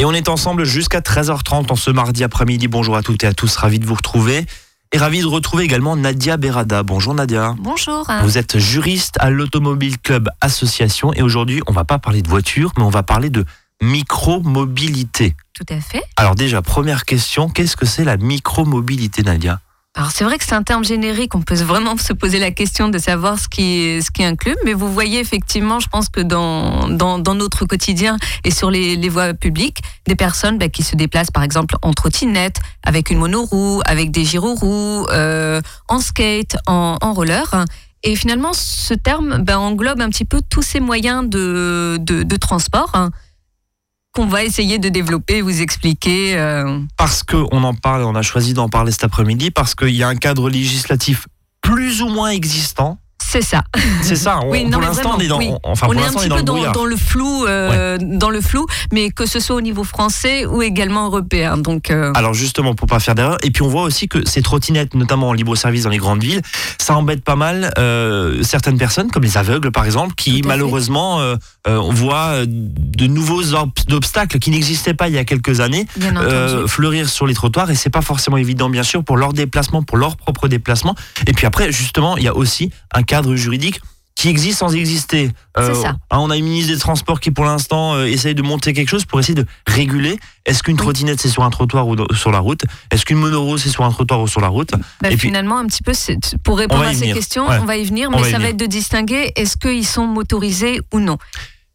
Et on est ensemble jusqu'à 13h30 en ce mardi après-midi. Bonjour à toutes et à tous, ravi de vous retrouver. Et ravi de retrouver également Nadia Berada. Bonjour Nadia. Bonjour. Vous êtes juriste à l'Automobile Club Association et aujourd'hui on va pas parler de voiture mais on va parler de micro-mobilité. Tout à fait. Alors déjà, première question, qu'est-ce que c'est la micro-mobilité Nadia? Alors c'est vrai que c'est un terme générique, on peut vraiment se poser la question de savoir ce qui, ce qui inclut, mais vous voyez effectivement, je pense que dans, dans, dans notre quotidien et sur les, les voies publiques, des personnes bah, qui se déplacent par exemple en trottinette, avec une monoroue, avec des gyroroues, euh, en skate, en, en roller. Et finalement, ce terme bah, englobe un petit peu tous ces moyens de, de, de transport. Qu'on va essayer de développer, vous expliquer. euh, Parce qu'on en parle, on a choisi d'en parler cet après-midi, parce qu'il y a un cadre législatif plus ou moins existant. C'est ça. C'est ça, on- Oui, non, pour l'instant on est dans, vraiment, oui. enfin, on pour est un petit dans peu dans, le flou, euh, dans le flou, mais que ce soit au niveau français ou également européen. Donc, euh, Alors justement, pour pas faire d'erreur, et puis on voit aussi que ces trottinettes, notamment en libre service dans les grandes villes, ça embête pas mal euh, certaines personnes, comme les aveugles par exemple, qui malheureusement on voit de nouveaux ob- obstacles qui n'existaient pas il y a quelques années fleurir sur les trottoirs et c'est pas forcément évident bien sûr pour leur déplacement, pour leur propre déplacement. Et puis après justement, il y a aussi un cadre juridique qui existe sans exister. Ça. hein, on a une ministre des Transports qui pour l'instant euh, essaye de monter quelque chose pour essayer de réguler. Est-ce qu'une Oui. trottinette c'est sur un trottoir ou sur la route? Est-ce qu'une monoroue c'est sur un trottoir ou sur la route? Bah, et puis- finalement, un petit peu, pour répondre à ces venir. questions, Ouais. on va y venir, On mais va ça va être de distinguer est-ce qu'ils sont motorisés ou non?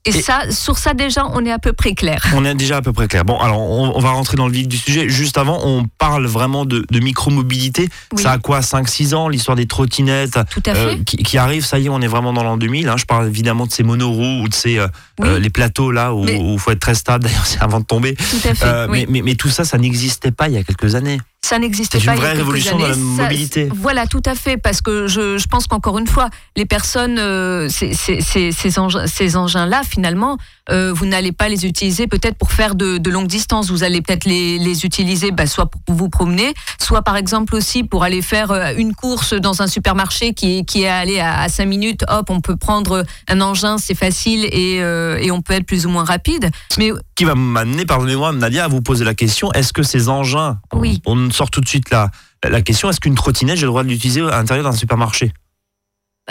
Et, Et- ça, sur ça déjà, on est à peu près clair. On est déjà à peu près clair. Bon, alors on, on va rentrer dans le vif du sujet. Juste avant, on parle vraiment de, de micro-mobilité. Oui. Ça a quoi 5-6 ans, l'histoire des trottinettes Tout à euh, qui, qui arrivent. Ça y est, on est vraiment dans l'an 2000. hein. Je parle évidemment de ces monoroues ou de ces euh, Oui. euh, les plateaux là où il faut être très stable. D'ailleurs, c'est avant de tomber. Tout à fait. Euh, oui. mais, mais, mais tout ça, ça n'existait pas il y a quelques années. Ça n'existait C'est pas une il y a vraie révolution dans la années. Ça- mobilité. voilà, tout à fait, parce que je, je pense qu'encore une fois, les personnes, euh, ces, ces, ces, ces engins, ces engins-là, finalement, euh, vous n'allez pas les utiliser peut-être pour faire de, de longues distances. Vous allez peut-être les, les utiliser bah, soit pour vous promener, soit par exemple aussi pour aller faire euh, une course dans un supermarché qui, est- qui est allé à, à 5 minutes. Hop, on peut prendre un engin, c'est facile et, euh, et on peut être plus ou moins rapide. Mais Qui va m'amener, pardonnez-moi, Nadia, à vous poser la question est-ce que ces engins, Oui. on sort tout de suite la, question est-ce qu'une trottinette, j'ai le droit de l'utiliser à l'intérieur d'un supermarché?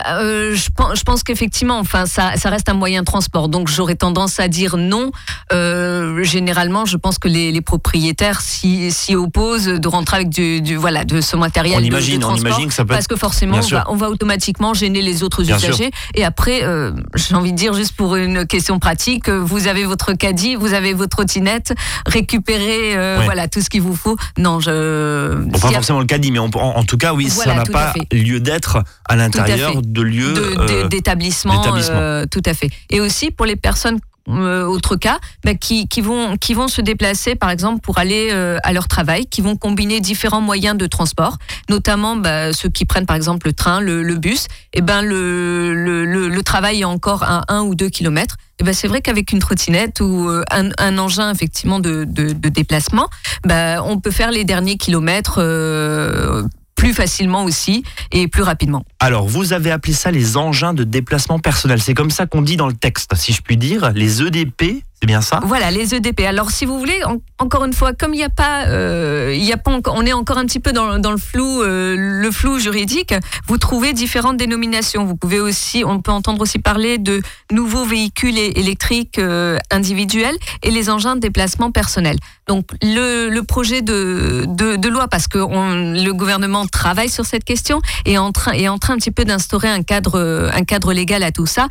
Euh, je pense, je pense qu'effectivement, enfin, ça, ça reste un moyen de transport. Donc, j'aurais tendance à dire non. Euh, généralement, je pense que les, les propriétaires s'y s'y opposent de rentrer avec du, du- voilà, de ce matériel On de- de, imagine, on transport. imagine que ça peut Parce être. que forcément, on va, on va automatiquement gêner les autres Bien usagers. Et après, euh, j'ai envie de dire, juste pour une question pratique, vous avez votre caddie, vous avez votre trottinette, récupérez voilà, tout ce qu'il vous faut. Non, je. Bon, pas a forcément le caddie, mais on- en, en tout cas, oui, Voilà, ça n'a pas lieu d'être à l'intérieur. De lieux. de- euh, d'établissements. euh, tout à fait. Et aussi pour les personnes euh, autre cas, bah, qui, qui, vont, qui vont se déplacer, par exemple, pour aller euh, à leur travail, qui vont combiner différents moyens de transport, notamment bah, ceux qui prennent, par exemple, le train, le, le bus. Et ben le, le, travail est encore à un ou deux kilomètres. Et ben c'est vrai qu'avec une trottinette ou euh, un, un engin effectivement de, de, de déplacement, bah, on peut faire les derniers kilomètres plus facilement aussi et plus rapidement. Alors, vous avez appelé ça les engins de déplacement personnel. C'est comme ça qu'on dit dans le texte, si je puis dire. Les EDP, c'est bien ça? Voilà, les EDP. Alors, si vous voulez, en- encore une fois, comme il n'y a pas, euh, il a pas on est encore un petit peu dans, le flou, euh, le flou juridique. Vous trouvez différentes dénominations. Vous pouvez aussi, on peut entendre aussi parler de nouveaux véhicules électriques euh, individuels et les engins de déplacement personnel. Donc, le, projet de, loi, parce que le gouvernement travaille sur cette question et est en train, est en train un petit peu d'instaurer un cadre, un cadre légal à tout ça,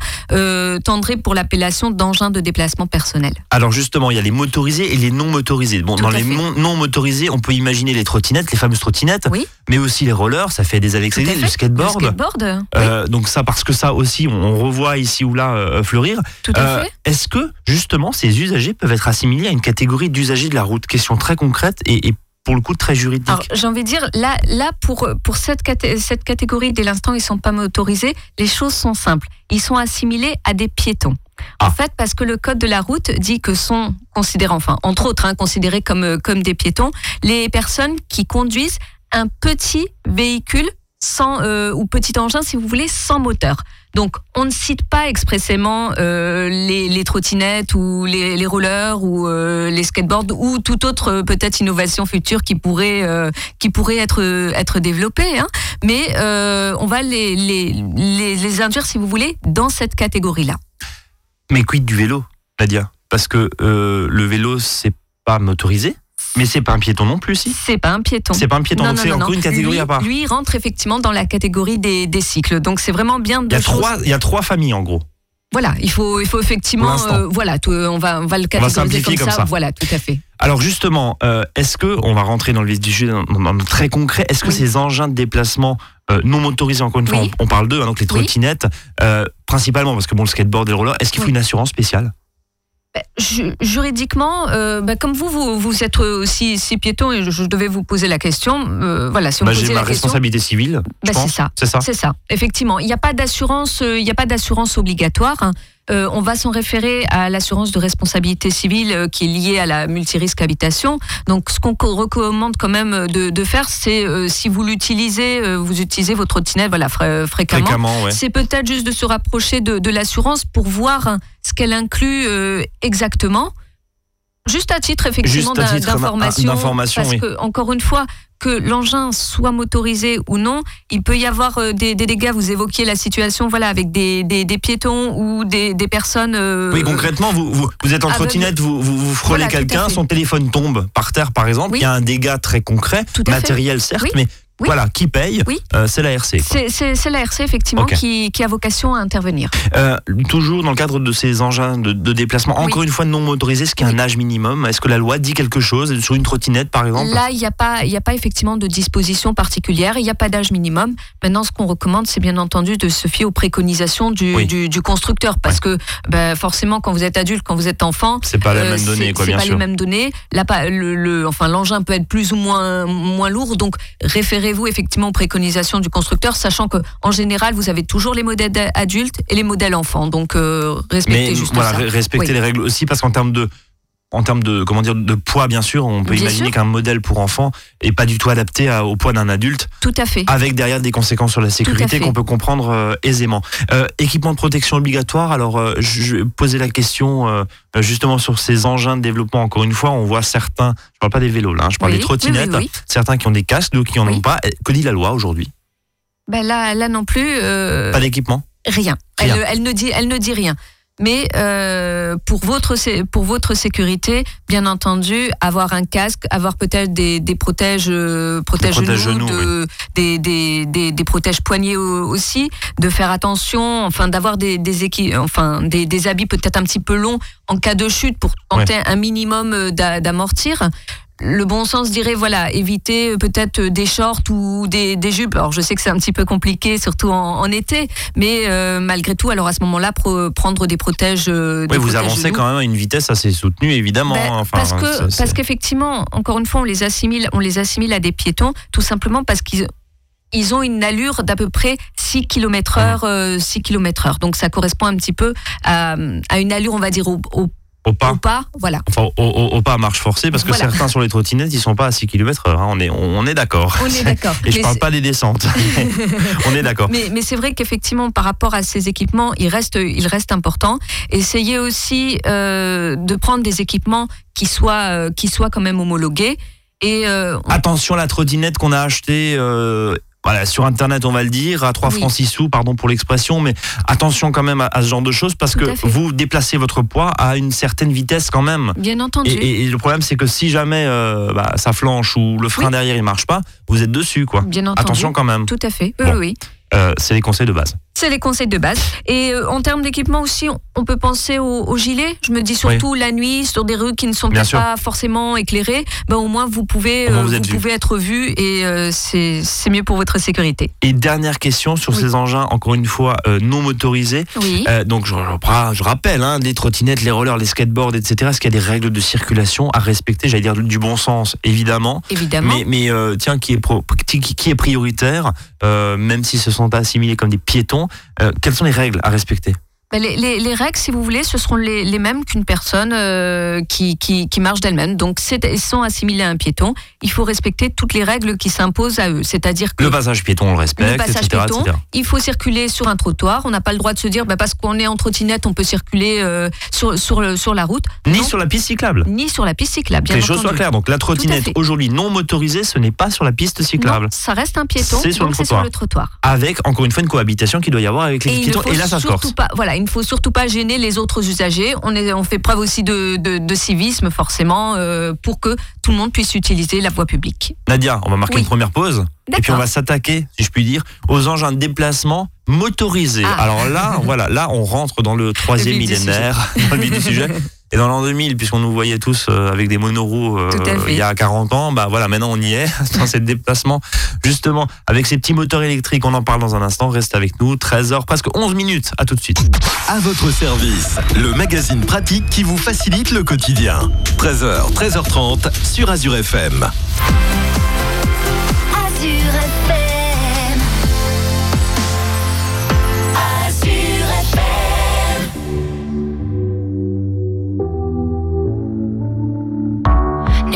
tendrait pour l'appellation d'engins de déplacement personnel. Alors justement, il y a les motorisés et les non motorisés. Bon, Tout dans les non, motorisés, on peut imaginer les trottinettes, les fameuses trottinettes, Oui. mais aussi les rollers, ça fait des années que le skateboard. Le skateboard, oui, Euh, donc ça, parce que ça aussi, on, on revoit ici ou là euh, fleurir. tout à Euh, fait. Est-ce que justement ces usagers peuvent être assimilés à une catégorie d'usagers de la route? Question très concrète et, et pour le coup très juridique. J'ai envie de dire, là, là pour, pour cette, cette catégorie, dès l'instant ils sont pas motorisés, les choses sont simples. Ils sont assimilés à des piétons. En fait, parce que le code de la route dit que sont considérés, enfin, entre autres, hein, considérés comme, euh, comme des piétons, les personnes qui conduisent un petit véhicule sans, euh, ou petit engin, si vous voulez, sans moteur. Donc, on ne cite pas expressément euh, les, trottinettes ou les, rollers ou les skateboards ou toute autre peut-être innovation future qui pourrait qui pourrait être être développée. Hein. Mais on va les, les, les induire, si vous voulez, dans cette catégorie-là. Mais quid du vélo, Nadia? Parce que euh, le vélo, c'est pas motorisé mais c'est pas un piéton non plus, si? C'est pas un piéton. C'est pas un piéton, Non, donc c'est encore non. une catégorie lui, à part. Lui rentre effectivement dans la catégorie des, des cycles. Donc c'est vraiment bien de Il y, a choses- trois, il y a trois familles en gros. Voilà, il faut, il faut effectivement, euh, voilà, tout- on va, on va le catégoriser comme, comme ça. Voilà, tout à fait. Alors justement, euh, est-ce que on va rentrer dans le vif du sujet, très concret, est-ce que Oui. ces engins de déplacement euh, non motorisés, encore une fois, Oui. on, on parle d'eux, hein, donc les trottinettes, euh, principalement parce que bon, le skateboard et le roller, est-ce qu'il faut une assurance spéciale? Juridiquement, euh, ben, comme vous, vous, vous êtes aussi, aussi piéton et je, je devais vous poser la question. euh, voilà, si on Bah, J'ai ma question, responsabilité civile, ben, c'est ça. C'est ça. C'est ça, effectivement. Il n'y a pas d'assurance, euh, il n'y a pas d'assurance obligatoire. hein. Euh, on va s'en référer à l'assurance de responsabilité civile euh, qui est liée à la multirisque habitation. Donc, ce qu'on co- recommande quand même de, de faire, c'est euh, si vous l'utilisez, euh, vous utilisez votre trottinette, voilà, fré- fréquemment. Fréquemment, ouais. C'est peut-être juste de se rapprocher de, de l'assurance pour voir hein, ce qu'elle inclut euh, exactement. Juste à titre effectivement d'information, d'information, parce oui. que encore une fois, que l'engin soit motorisé ou non, il peut y avoir euh, des, des dégâts. Vous évoquiez la situation, voilà, avec des, des, des piétons ou des, personnes. euh, Oui, concrètement, vous, vous, vous êtes en trottinette, vous, vous, vous frôlez Voilà, quelqu'un, son téléphone tombe par terre, par exemple, Oui. il y a un dégât très concret, matériel certes, Oui. mais Oui. voilà, qui paye Oui. Euh, C'est la RC. quoi. C'est c'est- c'est la RC effectivement qui, qui a vocation à intervenir. Euh, toujours dans le cadre de ces engins de, de déplacement, Oui. encore une fois non motorisés, y a Oui. un âge minimum Est-ce que la loi dit quelque chose? Sur une trottinette, par exemple? Là, il n'y a pas, y a pas effectivement de disposition particulière. Il n'y a pas d'âge minimum. Maintenant, ce qu'on recommande, c'est bien entendu de se fier aux préconisations du, Oui. du, du constructeur, parce que ben, forcément, quand vous êtes adulte, quand vous êtes enfant, C'est pas euh, même donnée, c'est- quoi, c'est bien pas sûr. les mêmes données. Là, pas- le, le- enfin, l'engin peut être plus ou moins moins lourd. Donc, référez-vous effectivement aux préconisations du constructeur, sachant que en général, vous avez toujours les modèles adultes et les modèles enfants. Donc, euh, respectez Mais juste voilà, ça. re- respecter Oui. les règles aussi, parce qu'en termes de en termes de comment dire de poids bien sûr on peut Bien imaginer qu'un modèle pour enfant est pas du tout adapté à- au poids d'un adulte Tout à fait. avec derrière des conséquences sur la sécurité qu'on peut comprendre euh, aisément. Euh, équipement de protection obligatoire, alors euh, je je vais poser la question euh, justement sur ces engins de développement, encore une fois, on voit certains, je parle pas des vélos là, hein, je parle Oui, des trottinettes, oui, oui, oui. certains qui ont des casques, d'autres qui en ont pas. Que dit la loi aujourd'hui? Ben là, là non plus. Pas d'équipement? Rien. Rien. Elle, elle ne dit, elle ne dit rien. Mais euh, pour votre pour votre sécurité, bien entendu, avoir un casque, avoir peut-être des, des protèges euh, protèges protèges genoux, de- des, des, des, des protèges poignets au- aussi, de faire attention, enfin d'avoir des des, enfin des, des habits peut-être un petit peu longs en cas de chute pour tenter un minimum euh, d'a- d'amortir. Le bon sens dirait voilà éviter euh, peut-être euh, des shorts ou des, des jupes. Alors je sais que c'est un petit peu compliqué surtout en, en été, mais euh, malgré tout alors à ce moment-là prendre des protèges. des Oui, vous avancez genoux. quand même à une vitesse assez soutenue évidemment. Ben, hein, enfin, parce que parce qu'effectivement, encore une fois, on les assimile, on les assimile à des piétons, tout simplement parce qu'ils ils ont une allure d'à peu près 6 km heure, 6 km heure. Donc ça correspond un petit peu à, à une allure, on va dire, au, au, au pas. au pas. Voilà. Enfin, au, au- au pas à marche forcée, parce que Voilà. certains sur les trottinettes, ils sont pas à 6 km heure. hein, on est, on est d'accord. On est d'accord. Et je Mais parle c'est- pas des descentes. on est d'accord. Mais, mais c'est vrai qu'effectivement, par rapport à ces équipements, il reste, il reste important. Essayez aussi euh, de prendre des équipements qui soient, euh, qui soient quand même homologués. Et euh, on- Attention, la trottinette qu'on a achetée. Voilà, sur internet, on va le dire, à 3 Oui. francs 6 sous, pardon pour l'expression, mais attention quand même à, à ce genre de choses parce que vous déplacez votre poids à une certaine vitesse quand même. bien entendu. Et, et- et le problème, c'est que si jamais euh, bah, ça flanche ou le frein Oui. derrière il marche pas, vous êtes dessus, quoi. bien entendu. Attention quand même. Tout à fait. Oui, Bon. oui, oui. Euh, c'est les conseils de base. C'est les conseils de base. Et euh, en termes d'équipement aussi, on, peut penser aux au gilets. Je me dis surtout la nuit, sur des rues qui ne sont peut-être pas forcément éclairées. Ben, au moins, vous pouvez, moins, euh, vous vu. pouvez être vu et euh, c'est c'est mieux pour votre sécurité. Et dernière question sur Oui. ces engins, encore une fois, euh, non motorisés. Oui. Euh, donc je, je- je rappelle, hein, les trottinettes, les rollers, les skateboards, etc. Est-ce qu'il y a des règles de circulation à respecter? J'allais dire du bon sens, évidemment. Évidemment. Mais, mais euh, tiens, qui est, pro- qui, qui est prioritaire, euh, même si ce sont assimilés comme des piétons. Euh, Quelles sont les règles à respecter? Les, les- les règles, si vous voulez, ce seront les, les mêmes qu'une personne euh, qui, qui, qui marche d'elle-même. Donc, ils sont assimilés à un piéton. Il faut respecter toutes les règles qui s'imposent à eux. C'est-à-dire que Le passage piéton, on le le respecte, passage etc., piéton, etc. il faut circuler sur un trottoir. On n'a pas le droit de se dire, bah, parce qu'on est en trottinette, on peut circuler euh, sur, sur, le, sur la route. Ni Non, sur la piste cyclable. ni sur la piste cyclable, Que bien les choses soient claires. Donc la trottinette aujourd'hui non motorisée, ce n'est pas sur la piste cyclable. Non, ça reste un piéton, C'est sur le sur trottoir. le trottoir. Avec encore une fois une cohabitation qu'il doit y avoir avec les Et piétons et là ça se corse. pas, voilà, il ne faut surtout pas gêner les autres usagers. On, est, on fait preuve aussi de, de, de civisme, forcément, euh, pour que tout le monde puisse utiliser la voie publique. Nadia, on va marquer Oui. une première pause. Et puis on va s'attaquer, si je puis dire, aux engins de déplacement motorisés. Ah. Alors là, voilà, là on rentre dans le troisième millénaire, dans le vif du sujet. Et dans l'an 2000, puisqu'on nous voyait tous euh, avec des monoroues euh, il y a 40 ans, bah voilà, maintenant on y est, dans ces déplacements, justement, avec ces petits moteurs électriques, on en parle dans un instant, reste avec nous, 13h, presque 11 minutes, à tout de suite. À votre service, le magazine pratique qui vous facilite le quotidien. 13h, 13h30 sur Azure FM. Azure FM.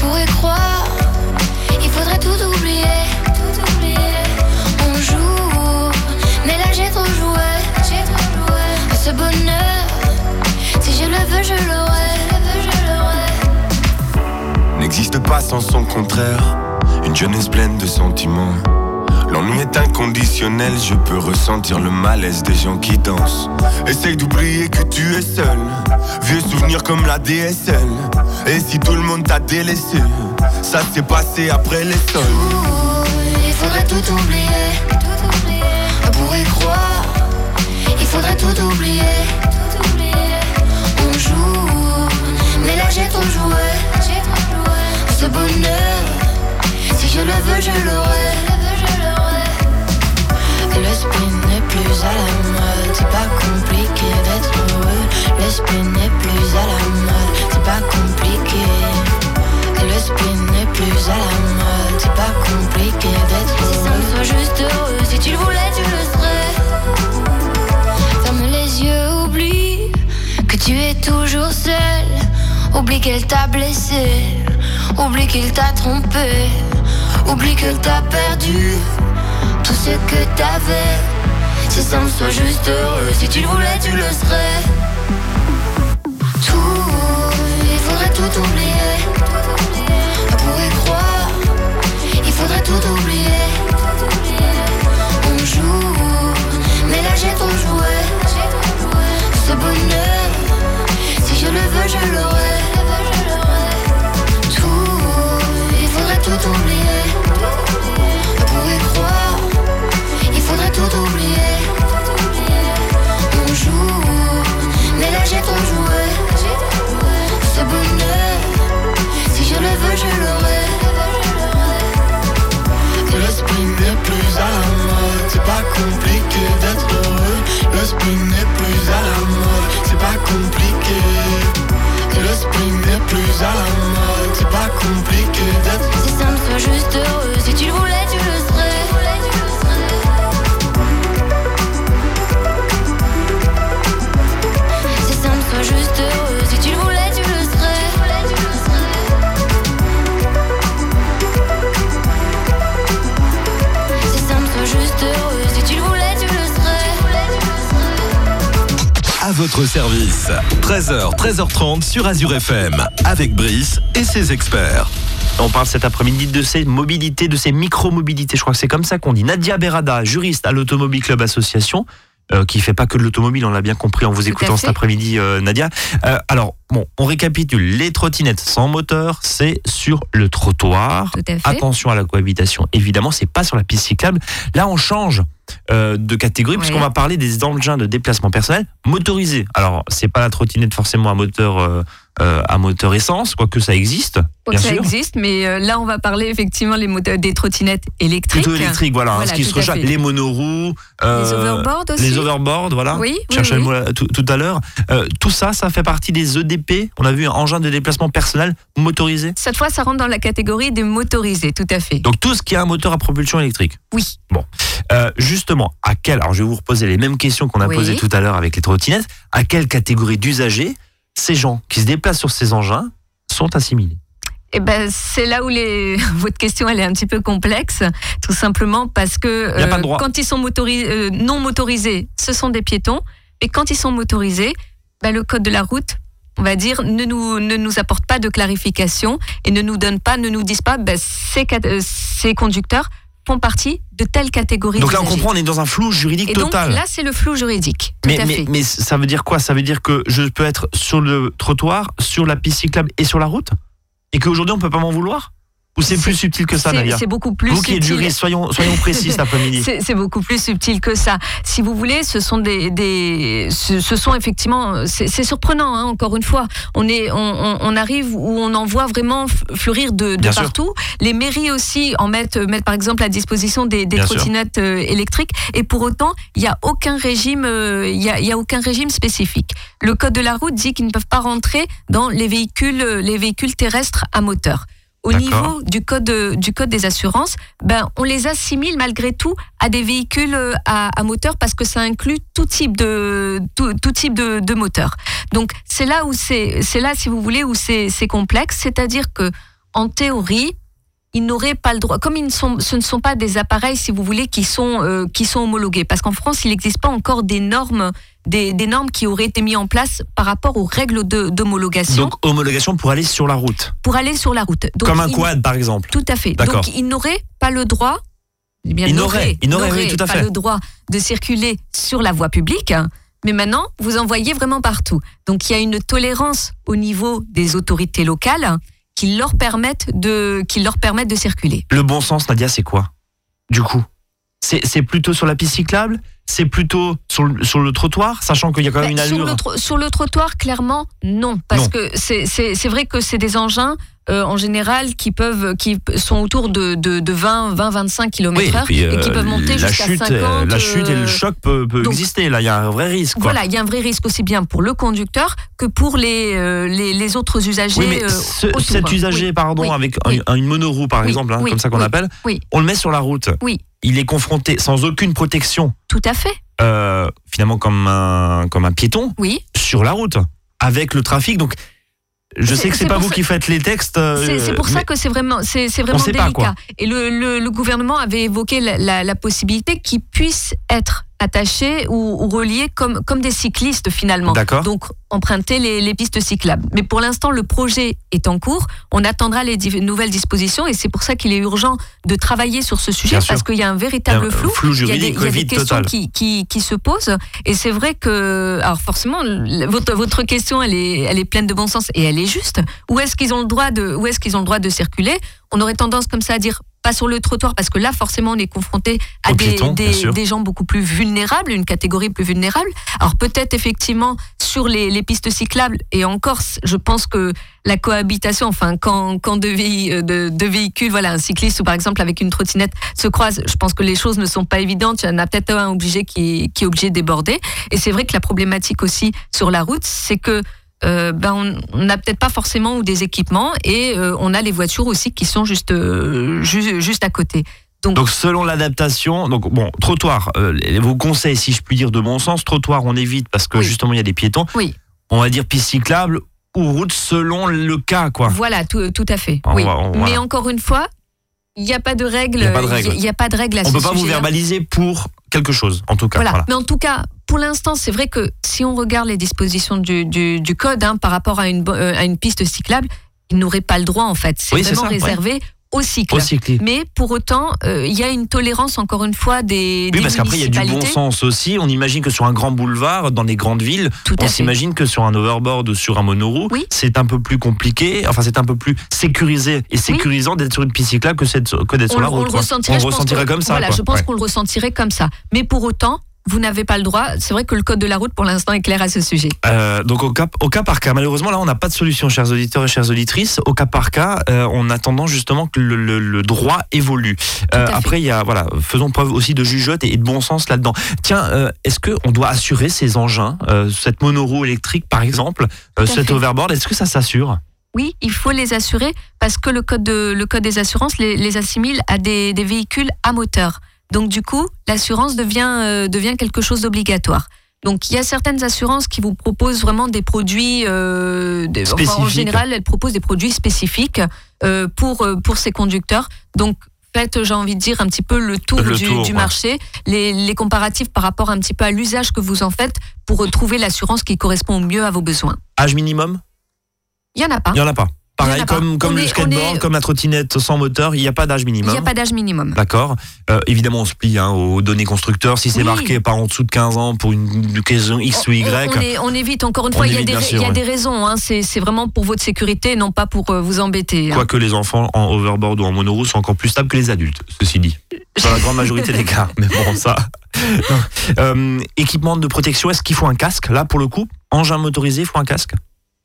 Pourrait croire, il faudrait tout oublier. Tout oublier. On joue, mais là j'ai trop joué. J'ai trop joué. Ce bonheur, si je le veux. Je l'aurai. n'existe pas sans son contraire. Une jeunesse pleine de sentiments. L'ennui est inconditionnel, je peux ressentir le malaise des gens qui dansent. Essaye d'oublier que tu es seul. Vieux souvenirs comme la DSL. Et si tout le monde t'a délaissé, ça s'est passé après les sols. Il faudrait tout oublier. Tout oublier. On pourrait croire. Il faudrait tout oublier. Tout oublier. On joue. Mais là j'ai trop joué. Ce bonheur. Si je le veux, je l'aurai. Le spleen n'est plus à la mode. C'est pas compliqué d'être heureux. Le spleen n'est plus à la mode. C'est pas compliqué. Le spleen n'est plus à la mode, c'est pas compliqué d'être heureux. Si ça me soit juste heureux, si tu le voulais, tu le serais. Ferme les yeux, oublie que tu es toujours seul. Oublie qu'elle t'a blessé, oublie qu'il t'a trompé, oublie que t'as perdu tout ce que t'avais. Si ça me soit juste heureux, si tu le voulais, tu le serais. Pas compliqué d'être heureux. Le spleen n'est plus à la mode, c'est pas compliqué. Le spleen n'est plus à la mode, c'est pas compliqué d'être Si ça me soit juste heureux, si tu le voulais, tu le serais. Votre service, 13h, 13h30 sur Azure FM, avec Brice et ses experts. On parle cet après-midi de ces mobilités, de ces micro-mobilités. Je crois que c'est comme ça qu'on dit. Nadia Berada, juriste à l'Automobile Club Association, euh, qui fait pas que de l'automobile, on l'a bien compris en vous Tout écoutant cet après-midi, euh, Nadia. Euh, alors, bon, on récapitule. Les trottinettes sans moteur, c'est sur le trottoir. Tout à fait. Attention à la cohabitation. Évidemment, c'est pas sur la piste cyclable. Là, on change. Euh, de catégories, Ouais. puisqu'on va parler des engins de déplacement personnel motorisés. Alors, c'est pas la trottinette forcément à moteur, euh, à moteur essence, quoique ça existe, bien ça sûr. existe, mais euh, là on va parler effectivement les moteurs, des trottinettes électriques. Plutôt électrique, voilà, hein, Voilà, ce qui se fait. Les monoroues, euh, Les overboards aussi. les overboards, voilà. Oui, Je oui, cherchais le oui. mot là, tout, tout à l'heure. Tout ça, ça fait partie des EDP. On a vu un engin de déplacement personnel motorisé. Cette fois, ça rentre dans la catégorie des motorisés, tout à fait. Donc tout ce qui a un moteur à propulsion électrique. Oui. Euh, justement, à quel Alors je vais vous reposer les mêmes questions qu'on a Oui. posées tout à l'heure avec les trottinettes. À quelle catégorie d'usagers ces gens qui se déplacent sur ces engins sont assimilés Eh ben, c'est là où les... votre question elle est un petit peu complexe, tout simplement parce que Il droit. quand ils sont motoris- euh, non motorisés, ce sont des piétons, et quand ils sont motorisés, ben, le code de la route, on va dire, ne nous, ne nous apporte pas de clarification et ne nous donne pas, ne nous disent pas, ben, ces, euh, ces conducteurs font partie de telle catégorie. Donc là, on comprend, on est dans un flou juridique Et donc total. là, c'est le flou juridique. Tout mais, à mais, fait. mais ça veut dire quoi? Ça veut dire que je peux être sur le trottoir, sur la piste cyclable et sur la route? Et qu'aujourd'hui, on peut pas m'en vouloir? Ou c'est plus subtil que ça, C'est- Nadia C'est beaucoup plus Vous qui êtes soyons, soyons précis cet après-midi. C'est c'est beaucoup plus subtil que ça. Si vous voulez, ce sont des, des ce, ce sont effectivement, c'est surprenant. hein, encore une fois, on est, on, on- on arrive où on en voit vraiment fleurir de, de sûr. partout. Les mairies aussi en mettent, mettent par exemple à disposition des, des trottinettes euh, électriques. Et pour autant, il n'y a aucun régime, euh, il y a, il y a aucun régime spécifique. Le code de la route dit qu'ils ne peuvent pas rentrer dans les véhicules, les véhicules terrestres à moteur. Au niveau du code, du code des assurances, ben, on les assimile malgré tout à des véhicules euh, à, à moteur parce que ça inclut tout type de, tout, tout type de, de moteur. Donc c'est là où c'est, c'est là, si vous voulez, où c'est, c'est complexe. C'est-à-dire que, en théorie, ils n'auraient pas le droit, comme ils ne sont, ce ne sont pas des appareils, si vous voulez, qui sont, euh, qui sont homologués. Parce qu'en France, il n'existe pas encore des normes, des, des normes qui auraient été mises en place par rapport aux règles de, d'homologation Donc, homologation pour aller sur la route. pour aller sur la route. Donc, Comme un quad, par exemple. tout à fait. Donc, ils n'auraient pas le droit. eh bien, Ils n'auraient, oui, pas fait. le droit de circuler sur la voie publique. Mais maintenant, vous en voyez vraiment partout. Donc, il y a une tolérance au niveau des autorités locales qui leur permettent leur permettent de circuler. Le bon sens, Nadia, c'est quoi? Du coup? C'est c'est plutôt sur la piste cyclable C'est plutôt sur le, sur le trottoir, sachant qu'il y a quand même une Ben, sur, allure. le sur le trottoir, clairement, non. Parce Non. que c'est- c'est c'est vrai que c'est des engins, euh, en général, qui peuvent, qui sont autour de, de, de 20, 20, 25 km Oui, et qui euh, peuvent monter la jusqu'à chute, 50. euh, La chute et le euh, choc peut, peut donc- exister. Là, il y a un vrai risque. Quoi. Voilà, il y a un vrai risque aussi bien pour le conducteur que pour les, les, les autres usagers. Oui, mais ce- autour. cet usager, Oui. pardon, avec un- une monoroue, par exemple, hein, comme ça qu'on appelle, on le met sur la route. Oui. Il est confronté sans aucune protection, Tout à fait, euh, finalement comme un, comme un piéton, oui. sur la route, avec le trafic. Donc, je sais que c'est pas vous ça- qui faites les textes. euh, C'est pour ça que c'est vraiment, c'est vraiment pas, délicat. Et le, le, le gouvernement avait évoqué la, la, la possibilité qu'ils puissent être attachés ou, ou reliés comme, comme des cyclistes finalement. D'accord. Donc emprunter les, les pistes cyclables. Mais pour l'instant, le projet est en cours. On attendra les di- nouvelles dispositions et c'est pour ça qu'il est urgent de travailler sur ce sujet Bien parce qu'il y a un véritable un flou. flou Il y a des, y a des questions qui, qui, qui se posent et c'est vrai que alors forcément votre, votre question elle est, elle est pleine de bon sens et elle est juste. Où est-ce qu'ils ont le droit de où est-ce qu'ils ont le droit de circuler? On aurait tendance comme ça à dire pas sur le trottoir parce que là forcément on est confronté à des, gens beaucoup plus vulnérables, une catégorie plus vulnérable. Alors peut-être effectivement sur les, les pistes cyclables et encore je pense que la cohabitation, enfin quand, quand deux, euh, de- véhicules, voilà un cycliste ou par exemple avec une trottinette se croisent, je pense que les choses ne sont pas évidentes. Il y en a peut-être un obligé qui, qui est obligé de déborder. Et c'est vrai que la problématique aussi sur la route, c'est que euh, ben on- n'a peut-être pas forcément ou des équipements et euh, on a les voitures aussi qui sont juste euh, ju- juste à côté. Donc selon l'adaptation, donc bon, trottoir, vos conseils, si je puis dire de bon sens, trottoir on évite parce que Oui. justement il y a des piétons. Oui. On va dire piste cyclable ou route selon le cas, quoi. Voilà, tout, tout à fait. On oui. va- on- Mais encore une fois, il n'y a pas de règle. Il y a pas de règle. Il n'y a pas de règle à On ce peut pas vous verbaliser pour quelque chose, en tout cas. Voilà. voilà. Mais en tout cas, pour l'instant, c'est vrai que si on regarde les dispositions du, du, du code hein, par rapport à une, euh, à une piste cyclable, ils n'auraient pas le droit en fait. C'est Oui, vraiment ça, ouais. Au cycle. Au cycle. Mais pour autant, euh, il y a une tolérance, encore une fois, des. Oui, des parce qu'après, il y a du bon sens aussi. On imagine que sur un grand boulevard, dans les grandes villes, Tout on s'imagine que sur un overboard ou sur un monoroue, Oui. c'est un peu plus compliqué, enfin, c'est un peu plus sécurisé et sécurisant d'être sur une piste cyclable que, d'être sur la on route. le quoi. ressentirait, On le ressentirait comme ça. Voilà, quoi. je pense Ouais. qu'on le ressentirait comme ça. Mais pour autant, vous n'avez pas le droit. C'est vrai que le code de la route, pour l'instant, est clair à ce sujet. Euh, donc au cas, au cas par cas, malheureusement là on n'a pas de solution, chers auditeurs et chères auditrices. Au cas par cas, euh, on attendant justement que le, le- le droit évolue. Euh, après il y a voilà, faisons preuve aussi de jugeote et, et de bon sens là-dedans. Tiens, est-ce que on doit assurer ces engins, cette monoroue électrique par exemple, cet overboard, est-ce que ça s'assure? Oui, il faut les assurer parce que le code, de- le code des assurances les, les assimile à des, des véhicules à moteur. Donc du coup, l'assurance devient, euh, devient quelque chose d'obligatoire. Donc il y a certaines assurances qui vous proposent vraiment des produits, euh, des- enfin, en général, elles proposent des produits spécifiques euh, pour, euh, pour ces conducteurs. Donc faites, j'ai envie de dire, un petit peu le tour Le du, tour, du ouais. marché, les, les comparatifs par rapport un petit peu à l'usage que vous en faites pour retrouver l'assurance qui correspond au mieux à vos besoins. Âge minimum? Il n'y en a pas. Il n'y en a pas. Pareil, Il comme, comme On le est- skateboard, est- comme la trottinette sans moteur, il n'y a pas d'âge Il minimum. n'y a pas d'âge minimum. D'accord. Euh, évidemment, on se plie hein, aux données constructeurs. Si c'est Oui. marqué pas en dessous de 15 ans pour une, raison X ou Y, On, on est- on évite, encore une fois, il y a, des, sûr, il y a ouais. des raisons. hein. C'est vraiment pour votre sécurité, non pas pour euh, vous embêter. hein. quoique les enfants en overboard ou en monoroue sont encore plus stables que les adultes, ceci dit. Dans la grande majorité des cas. Mais bon, ça. Euh, équipement de protection, est-ce qu'il faut un casque? Là, pour le coup, engin motorisé, il faut un casque?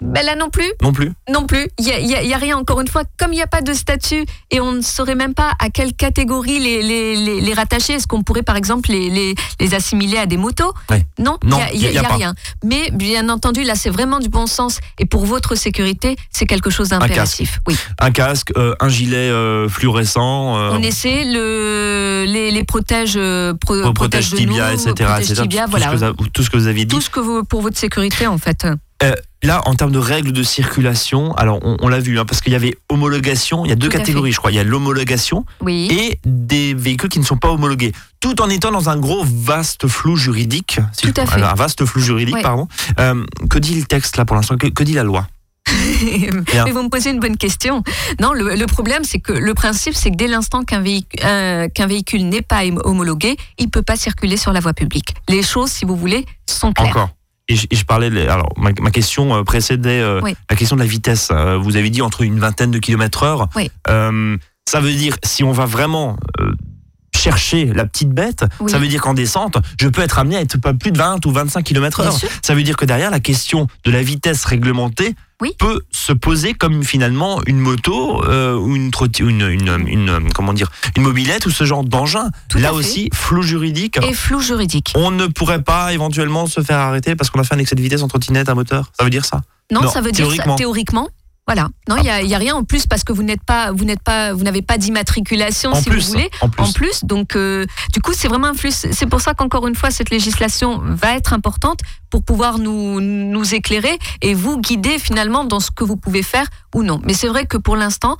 Ben là non plus, Non plus non plus. Il y a, a- rien. Encore une fois, comme il n'y a pas de statut et on ne saurait même pas à quelle catégorie les, les, les, les rattacher, est-ce qu'on pourrait par exemple les, les, les assimiler à des motos Ouais. Non, il n'y a, y a y rien. Mais bien entendu, là c'est vraiment du bon sens et pour votre sécurité, c'est quelque chose d'impératif. Oui. Un casque, euh, un gilet euh, fluorescent. euh, On essaie le, les, les protège, euh, pro- protège protège de tibia, nous, etc. protège etc. tibia, tout, voilà. ce que vous tout ce que vous avez dit. tout ce que vous, pour votre sécurité en fait. Euh, là, en termes de règles de circulation, alors on, on l'a vu, hein, parce qu'il y avait homologation, il y a deux Tout catégories, je crois. Il y a l'homologation Oui. et des véhicules qui ne sont pas homologués, tout en étant dans un gros vaste flou juridique. si Tout je- à fait. Un vaste flou juridique, Ouais. pardon. Euh, que dit le texte là pour l'instant? Que, que dit la loi? Mais vous me posez une bonne question. Non, le, le problème, c'est que le principe, c'est que dès l'instant qu'un véhicule, qu'un véhicule n'est pas hom- homologué, il peut pas circuler sur la voie publique. Les choses, si vous voulez, sont claires. Encore. Et je, et je parlais, de- alors ma, ma question euh, précédait euh, Oui. la question de la vitesse. Euh, vous avez dit entre une vingtaine de kilomètres heure. Oui. Euh, ça veut dire si on va vraiment euh, chercher la petite bête, Oui. ça veut dire qu'en descente, je peux être amené à être pas plus de 20 ou 25 km Bien heure. sûr. Ça veut dire que derrière la question de la vitesse réglementée Oui. peut se poser comme finalement une moto euh, ou une, une, une, une, comment dire une mobilette ou ce genre d'engin. Là fait. aussi, flou juridique. Et flou juridique. On ne pourrait pas éventuellement se faire arrêter parce qu'on a fait un excès de vitesse en trottinette à moteur Ça veut dire ça? Non, Non, ça veut dire ça- théoriquement. Voilà. Non, il y a, rien en plus parce que vous n'êtes pas, vous n'êtes pas, vous n'avez pas d'immatriculation si plus, vous voulez. en plus. En plus, donc euh, du coup, c'est vraiment un flux. C'est pour ça qu'encore une fois, cette législation va être importante pour pouvoir nous, nous éclairer et vous guider finalement dans ce que vous pouvez faire ou non. Mais c'est vrai que pour l'instant,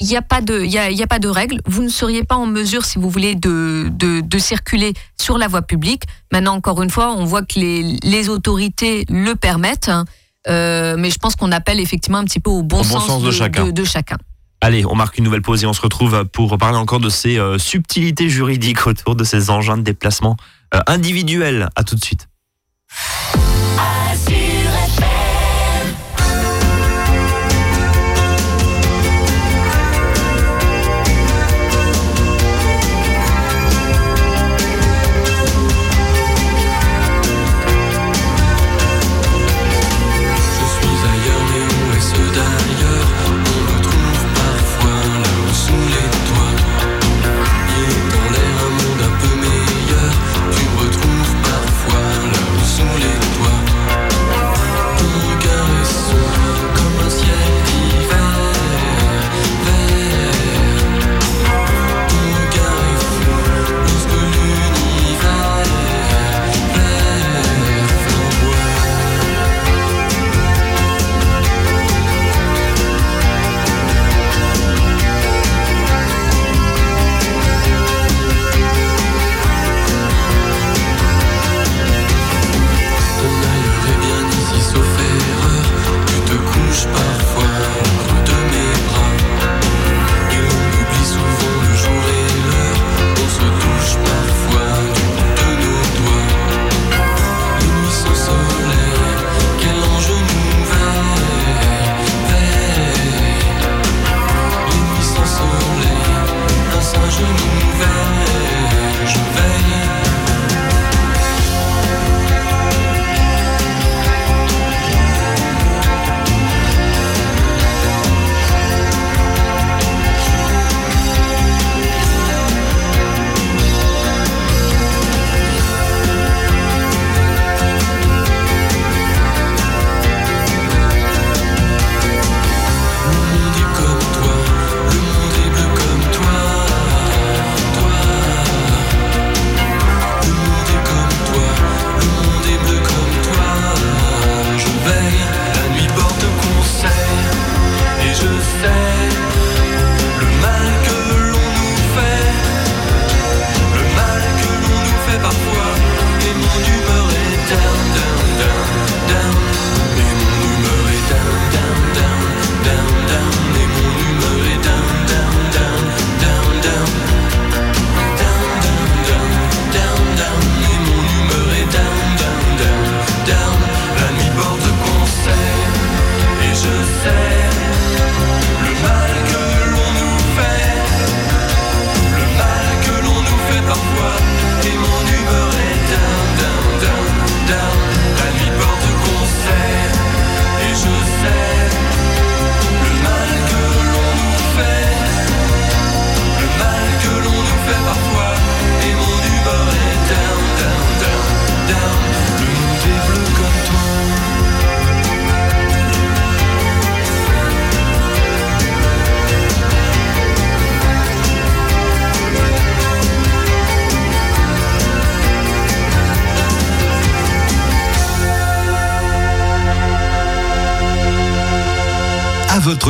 il n'y a pas de, il y a, il y a pas de règles. Vous ne seriez pas en mesure, si vous voulez, de, de, de circuler sur la voie publique. Maintenant, encore une fois, on voit que les, les autorités le permettent. hein. Euh, mais je pense qu'on appelle effectivement un petit peu au bon, Au bon sens de chacun. de chacun. Allez, on marque une nouvelle pause et on se retrouve pour parler encore de ces euh, subtilités juridiques autour de ces engins de déplacement euh, individuels. À tout de suite.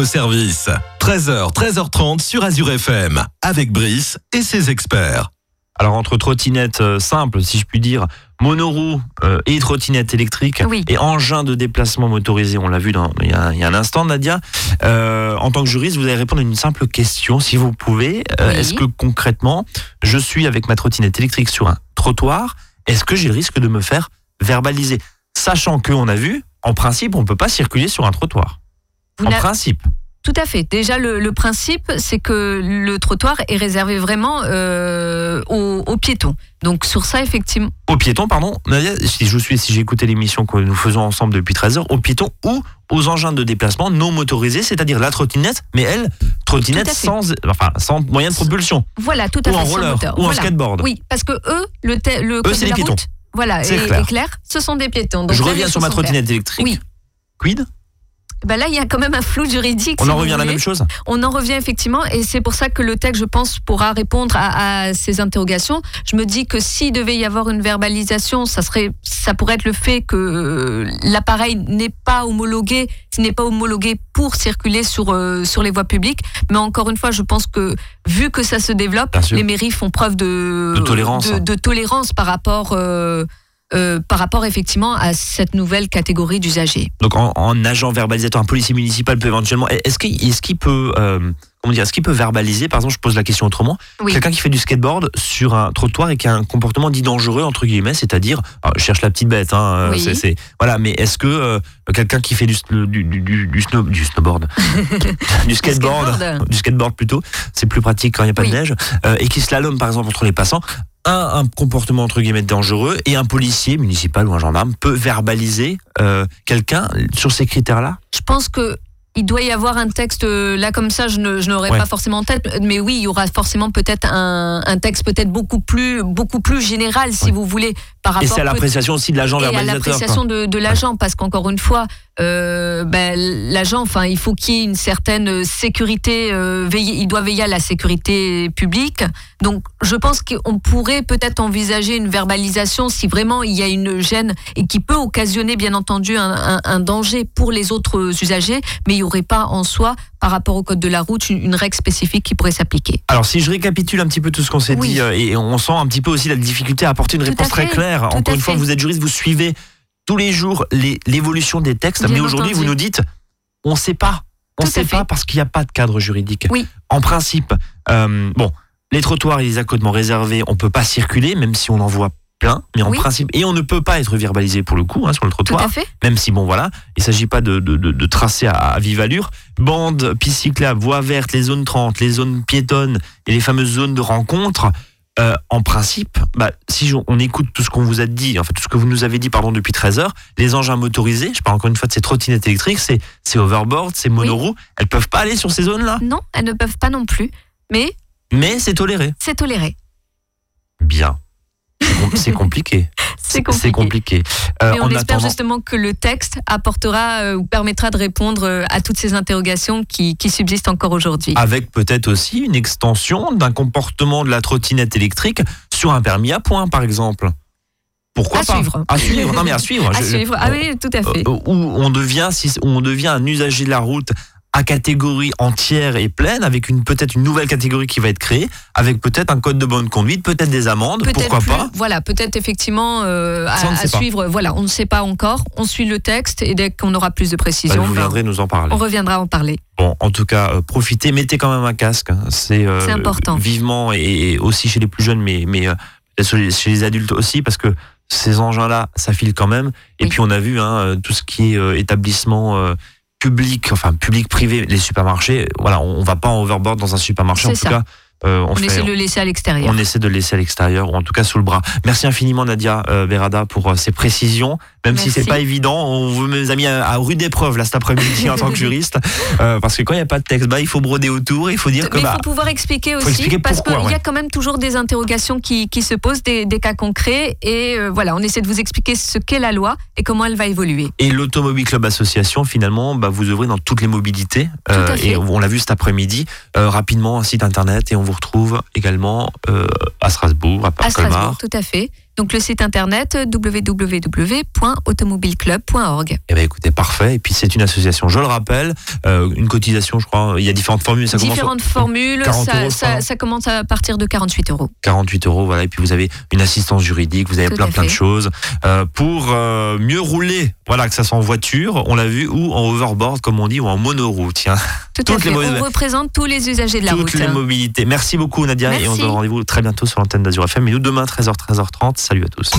Service. 13h, 13h30 sur Azure FM. Avec Brice et ses experts. Alors entre trottinette euh, simple, si je puis dire, monoroue euh, et trottinette électrique Oui. et engin de déplacement motorisé, on l'a vu dans, il, y a, il y a un instant, Nadia. Euh, en tant que juriste, vous allez répondre à une simple question, si vous pouvez. Euh, Oui. Est-ce que concrètement, je suis avec ma trottinette électrique sur un trottoir? Est-ce que j'ai le risque de me faire verbaliser? Sachant que on a vu, en principe, on peut pas circuler sur un trottoir. Vous en principe. Tout à fait. Déjà, le, le principe, c'est que le trottoir est réservé vraiment euh, aux, aux piétons. Donc sur ça, effectivement, Aux piétons, pardon, Nadia, si je suis, si j'ai écouté l'émission que nous faisons ensemble depuis 13 heures, aux piétons ou aux engins de déplacement non motorisés, c'est-à-dire la trottinette, mais elle, trottinette sans, enfin, sans moyen de propulsion, voilà, tout à ou fait. en sans roller, ou en Voilà. skateboard. Oui, parce que eux, le, le code c'est les piétons. route, voilà, C'est est, clair. clair, ce sont des piétons. Donc je reviens sur ma trottinette électrique. Oui. Quid? Ben là, il y a quand même un flou juridique. On si en revient à la même chose? On en revient effectivement, et c'est pour ça que le texte, je pense, pourra répondre à, à ces interrogations. Je me dis que s'il devait y avoir une verbalisation, ça serait, ça pourrait être le fait que euh, l'appareil n'est pas homologué, s'il n'est pas homologué pour circuler sur euh, sur les voies publiques. Mais encore une fois, je pense que vu que ça se développe, les mairies font preuve de De tolérance. de, de tolérance par rapport. euh, euh, par rapport effectivement à cette nouvelle catégorie d'usagers. Donc en, en agent verbalisateur, un policier municipal peut éventuellement. Est-ce qu'il est peut, euh, comment dire, est-ce qu'il peut verbaliser Par exemple, je pose la question autrement. Oui. Quelqu'un qui fait du skateboard sur un trottoir et qui a un comportement dit dangereux entre guillemets, c'est-à-dire, alors, je cherche la petite bête, hein, euh, Oui. c'est, c'est- voilà. Mais est-ce que euh, quelqu'un qui fait du, sn- du, du, du, du snow- du snowboard, du skateboard, skateboard. du skateboard plutôt, c'est plus pratique quand il n'y a pas Oui. de neige, euh, et qui slalom par exemple entre les passants, un, un comportement entre guillemets dangereux et un policier municipal ou un gendarme peut verbaliser euh, quelqu'un sur ces critères-là? Je pense que il doit y avoir un texte euh, là comme ça, je n'aurais Ouais. pas forcément en tête, mais oui, il y aura forcément peut-être un, un texte peut-être beaucoup plus beaucoup plus général si Ouais. vous voulez par Et rapport c'est à l'appréciation aussi de l'agent et à verbalisateur. l'appréciation de, de l'agent parce qu'encore une fois euh, ben, l'agent enfin il faut qu'il y ait une certaine sécurité euh, veiller, il doit veiller à la sécurité publique donc je pense qu'on pourrait peut-être envisager une verbalisation si vraiment il y a une gêne et qui peut occasionner bien entendu un, un- un danger pour les autres usagers mais il n'y aurait pas en soi par rapport au code de la route une, une règle spécifique qui pourrait s'appliquer Alors si je récapitule un petit peu tout ce qu'on s'est Oui. dit euh, et on sent un petit peu aussi la difficulté à apporter une Tout réponse très claire. tout Encore une fois, vous êtes juriste, vous suivez tous les jours l'évolution des textes, Bien mais aujourd'hui vous nous dites on ne sait pas. On Tout ne sait fait. pas parce qu'il n'y a pas de cadre juridique. Oui. En principe, euh, bon, les trottoirs et les accotements réservés, on peut pas circuler, même si on en voit plein, mais en Oui. principe, et on ne peut pas être verbalisé pour le coup hein, sur le tout trottoir à fait même si bon voilà, il s'agit pas de, de, de, de tracer à, à vive allure. Bande, piste cyclable, voie verte, les zones 30, les zones piétonnes et les fameuses zones de rencontre. Euh, en principe, bah, si on écoute tout ce qu'on vous a dit, en fait tout ce que vous nous avez dit pardon depuis 13 heures, les engins motorisés, je parle encore une fois de ces trottinettes électriques, c'est c'est overboard, c'est monoroues, elles peuvent pas aller sur ces zones-là, non elles ne peuvent pas non plus mais mais c'est toléré. c'est toléré Bien. C'est com- C'est compliqué. c'est compliqué compliqué. Euh, Mais on espère attendant- justement que le texte apportera euh, ou permettra de répondre euh, à toutes ces interrogations qui, qui subsistent encore aujourd'hui. avec peut-être aussi une extension d'un comportement de la trottinette électrique sur un permis à points, par exemple. Pourquoi À pas? suivre. À suivre. Non, mais à suivre. à Je- suivre. Ah oui, tout à fait. Où on devient, si on devient un usager de la route à catégorie entière et pleine, avec une peut-être une nouvelle catégorie qui va être créée, avec peut-être un code de bonne conduite, peut-être des amendes, Peut-être pourquoi plus- pas Voilà, peut-être effectivement euh, Ça, à, pas. suivre. Voilà, on ne sait pas encore. On suit le texte et dès qu'on aura plus de Bah, précisions, Vous ben, viendrez nous en parler. on reviendra en parler. Bon, en tout cas, euh, profitez, mettez quand même un casque. hein. C'est euh, important. Vivement et, et aussi chez les plus jeunes, mais, mais euh, chez les- adultes aussi, parce que ces engins-là, ça file quand même. Et Oui. puis on a vu hein, euh, tout ce qui est euh, établissement euh, public, enfin public-privé, les supermarchés. Voilà, on, on va pas en overboard dans un supermarché. En tout ça. cas, on, On, fait- essaie de le laisser à l'extérieur. on essaie de le laisser à l'extérieur ou en tout cas sous le bras. Merci infiniment Nadia euh, Berada pour euh, ces précisions. Même si Merci. c'est pas évident, on vous mes amis à, à rude épreuve là cet après-midi en tant que juriste, Euh, parce que quand il n'y a pas de texte, bah il faut broder autour, il faut dire que Mais il bah faut pouvoir expliquer aussi, expliquer parce qu'il y a quand même toujours des interrogations qui, qui se posent, des, des cas concrets, et euh, voilà, on essaie de vous expliquer ce qu'est la loi et comment elle va évoluer. Et l'Automobile Club Association, finalement, bah, vous ouvrez dans toutes les mobilités. Euh, Tout à fait. et on l'a vu cet après-midi. Euh, rapidement, un site internet et on vous retrouve également euh, à Strasbourg, à À Parc Strasbourg, tout à fait. Donc le site internet www.automobileclub.org. Eh ben, écoutez, parfait. Et puis c'est une association, je le rappelle, euh, une cotisation, je crois. Il y a différentes formules. Ça commence Différentes formules, 40 ça, euros, ça- commence à partir de 48 euros. 48 euros, voilà. Et puis vous avez une assistance juridique, vous avez Tout plein plein de choses euh, pour euh, mieux rouler. Voilà, que ça soit en voiture, on l'a vu, ou en overboard, comme on dit, ou en monoroue. Tiens, Tout Toutes à fait. les On représente tous les usagers de la toutes route. les mobilités. Merci beaucoup Nadia et on se Merci. donne rendez-vous très bientôt sur l'antenne d'Azur FM. Et nous demain 13h 13h30. Salut à tous.